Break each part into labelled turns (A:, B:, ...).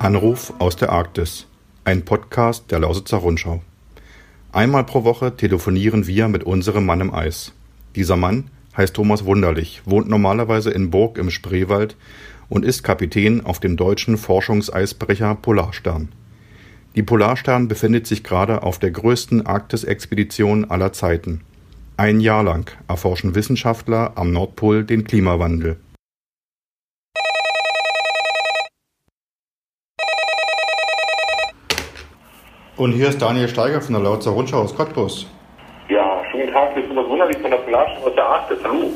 A: Anruf aus der Arktis. Ein Podcast der Lausitzer Rundschau. Einmal pro Woche telefonieren wir mit unserem Mann im Eis. Dieser Mann heißt Thomas Wunderlich, wohnt normalerweise in Burg im Spreewald und ist Kapitän auf dem deutschen Forschungseisbrecher Polarstern. Die Polarstern befindet sich gerade auf der größten Arktisexpedition aller Zeiten. Ein Jahr lang erforschen Wissenschaftler am Nordpol den Klimawandel. Und hier ist Daniel Steiger von der Lautzer Rundschau aus Cottbus.
B: Ja, schönen Tag, wir sind das wunderlich von der Polarstern aus der Arktis. Hallo.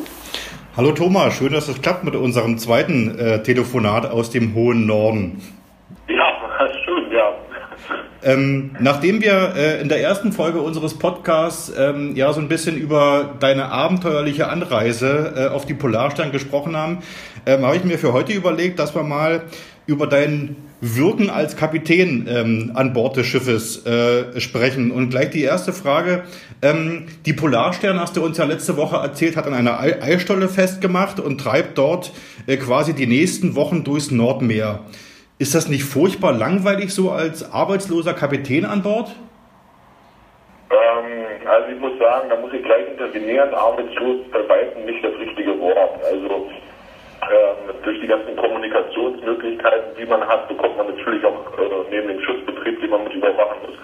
A: Hallo Thomas, schön, dass es klappt mit unserem zweiten äh, Telefonat aus dem hohen Norden.
B: Ja, schön, ja.
A: Ähm, nachdem wir äh, in der ersten Folge unseres Podcasts ähm, ja so ein bisschen über deine abenteuerliche Anreise äh, auf die Polarstern gesprochen haben, ähm, habe ich mir für heute überlegt, dass wir mal über dein Wirken als Kapitän ähm, an Bord des Schiffes äh, sprechen. Und gleich die erste Frage. Ähm, die Polarstern, hast du uns ja letzte Woche erzählt, hat an einer Eisstolle festgemacht und treibt dort äh, quasi die nächsten Wochen durchs Nordmeer. Ist das nicht furchtbar langweilig so als arbeitsloser Kapitän an Bord?
B: Ähm, also ich muss sagen, da muss ich gleich intervenieren. Arbeitslos bei weitem nicht das richtige Wort. Also ähm, durch die ganzen Kommunikationsmöglichkeiten, die man hat, bekommt man natürlich auch äh, neben dem Schutzbetrieb, den man mit überwachen muss,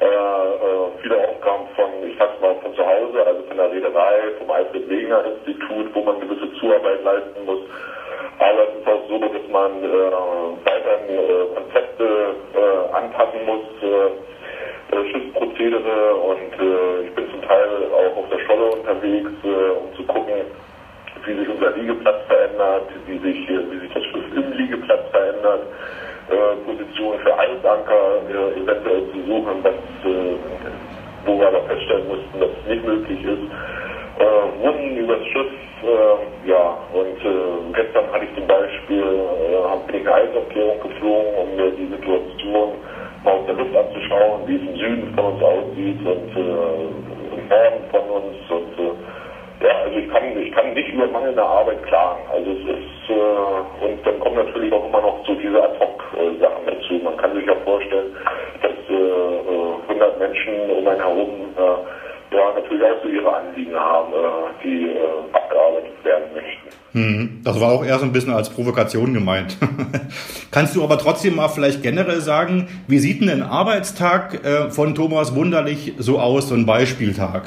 B: äh, äh, viele Aufgaben von, ich sag's mal, von zu Hause, also von der Reederei, vom Alfred Wegener Institut, wo man gewisse Zuarbeit leisten muss. Aber es ist auch so, dass man äh, anpassen muss, äh, Schiffsprozedere und äh, ich bin zum Teil auch auf der Scholle unterwegs, äh, um zu gucken, wie sich unser Liegeplatz verändert, wie sich, wie sich das Schiff im Liegeplatz verändert, äh, Positionen für Eisanker äh, eventuell zu suchen, was, äh, wo wir aber feststellen mussten, dass es nicht möglich ist. Äh, Wunden übers Schiff, äh, ja, und äh, gestern hatte ich zum Beispiel, äh, bin ich eine Eisaufklärung geflogen, um mir die Situation Luft anzuschauen, wie es im Süden von uns aussieht und äh, im Norden von uns und äh, ja, also ich kann, ich kann nicht über mangelnde Arbeit klagen. Also es ist, äh, und dann kommen natürlich auch immer noch so diese Ad-Hoc-Sachen dazu. Man kann sich ja vorstellen, dass äh, 100 Menschen um einen herum äh, ja, natürlich auch so ihre Anliegen haben, äh, die äh, abgearbeitet werden möchten.
A: Das war auch eher so ein bisschen als Provokation gemeint. Kannst du aber trotzdem mal vielleicht generell sagen, wie sieht denn ein Arbeitstag äh, von Thomas Wunderlich so aus, so ein Beispieltag?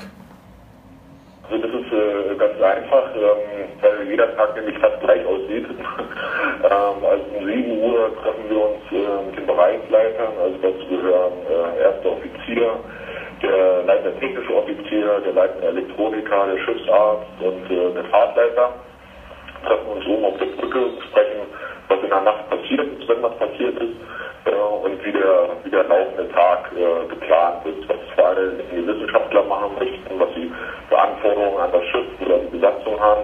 B: einfach, ähm, weil jeder Tag nämlich fast gleich aussieht. ähm, also um 7 Uhr treffen wir uns äh, mit den Bereichsleitern, also dazu gehören äh, erster Offizier, der leitende technische Offizier, der leitende Elektroniker, der Schiffsarzt und äh, der Fahrtleiter. Treffen uns oben auf der Brücke und sprechen, was in der Nacht passiert ist, wenn was passiert ist äh, und wie der, wie der laufende Tag äh, geplant ist, was vor allem die Wissenschaftler machen möchten, was sie für Anforderungen an das Schiff oder die Besatzung haben.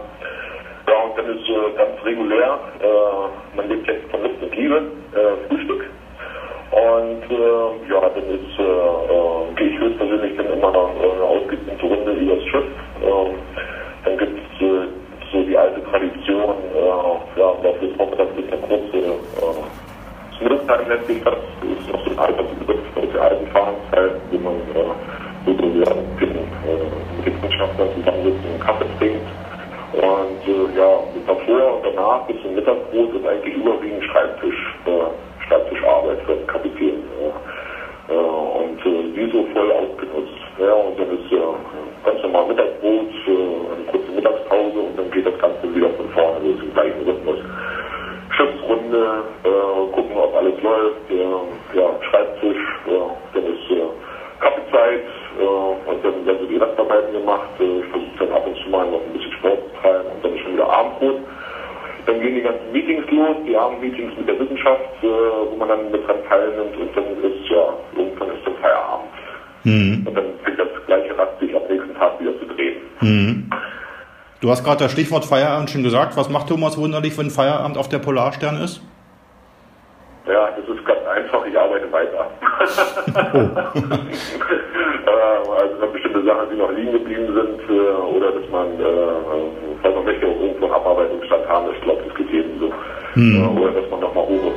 B: Ja, und dann ist äh, ganz regulär, äh, man lebt jetzt von Lust und Liebe, äh, Frühstück. Und äh, ja, dann ist, äh, äh, gehe ich höchstpersönlich dann immer noch eine ausgedehnte Runde übers Schiff. Ähm, dann gibt es äh, so die alte Tradition, äh, ja, im Laufe des Vormittags ist eine kurze äh, Smith-Time nennt sich das, ist noch so ein alter Begriff aus der alten Fahrenzeit, wo man äh, sozusagen mit, äh, mit den Wissenschaftlern zusammensitzt und einen Kaffee trinkt. Und äh, ja, davor und danach Mittagsbrot ist eigentlich überwiegend Schreibtisch, äh, Schreibtischarbeit für den Kapitän. Äh, und äh, die so voll ausgenutzt. Ja, und dann ist äh, ganz normal Mittagsbrot, äh, eine kurze Mittagspause und dann geht das Ganze wieder von vorne los im gleichen Rhythmus. Schiffsrunde, gucken, ob alles läuft, ja, Schreibtisch, dann ist Kaffeezeit und dann werden so die Restarbeiten gemacht. Ich versuche dann ab und zu mal noch ein bisschen Sport zu treiben und dann ist schon wieder Abendbrot. Dann gehen die ganzen Meetings los, die Abendmeetings mit der Wissenschaft, äh, wo man dann mit dran teilnimmt und dann ist ja, irgendwann ist dann Feierabend. Mhm. Und dann fängt das gleiche Rad sich am nächsten Tag wieder zu drehen. Mhm.
A: Du hast gerade das Stichwort Feierabend schon gesagt. Was macht Thomas wunderlich, wenn Feierabend auf der Polarstern ist?
B: Ja, das ist ganz einfach. Ich arbeite weiter. oh. also bestimmte Sachen, die noch liegen geblieben sind äh, oder dass man, äh, falls man möchte, auch irgendwo Abarbeitungsstand haben, das geht jedem so. Hm. Äh, oder dass man nochmal hoch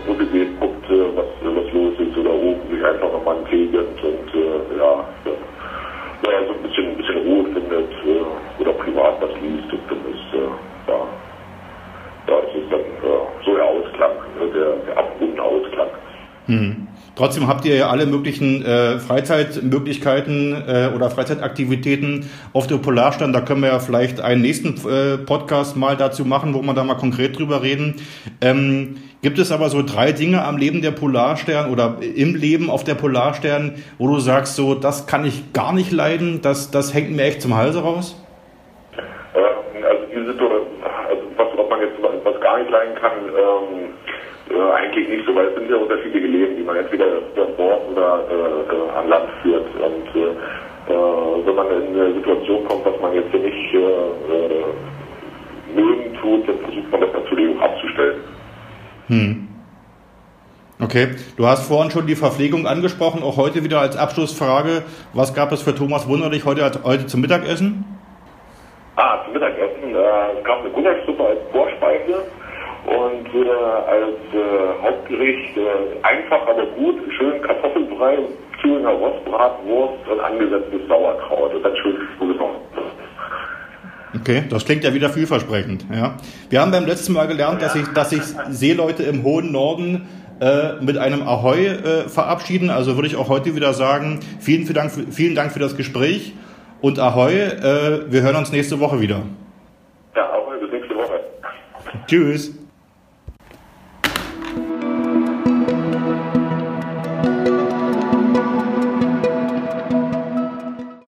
A: Trotzdem habt ihr ja alle möglichen äh, Freizeitmöglichkeiten äh, oder Freizeitaktivitäten auf der Polarstern. Da können wir ja vielleicht einen nächsten äh, Podcast mal dazu machen, wo wir da mal konkret drüber reden. Ähm, gibt es aber so drei Dinge am Leben der Polarstern oder im Leben auf der Polarstern, wo du sagst, so das kann ich gar nicht leiden, das, das hängt mir echt zum Halse raus?
B: Ähm, also diese Situation, also was, ob man jetzt was gar nicht leiden kann, ähm äh, eigentlich nicht so, weil es sind ja unterschiedliche Leben, die man entweder an Bord oder äh, äh, an Land führt. Und äh, äh, wenn man in eine Situation kommt, dass man jetzt nicht äh, äh, mögen tut, dann versucht man das natürlich auch abzustellen.
A: Hm. Okay, du hast vorhin schon die Verpflegung angesprochen, auch heute wieder als Abschlussfrage. Was gab es für Thomas Wunderlich heute, heute zum Mittagessen?
B: Ah, zum Mittagessen. Äh, es gab eine Gulaschsuppe als Vorspeise äh, als äh, Hauptgericht äh, einfach, aber gut, schön Kartoffelbrei, Thüringer Rostbratwurst und angesetztes Sauerkraut und dann schön zugenommen.
A: Okay, das klingt ja wieder vielversprechend. Ja. Wir haben beim letzten Mal gelernt, dass sich dass sich Seeleute im hohen Norden äh, mit einem Ahoi äh, verabschieden. Also würde ich auch heute wieder sagen, vielen, vielen, Dank, für, vielen Dank für das Gespräch und Ahoi, äh, wir hören uns nächste Woche wieder.
B: Ja, Ahoi, bis nächste Woche.
A: Tschüss.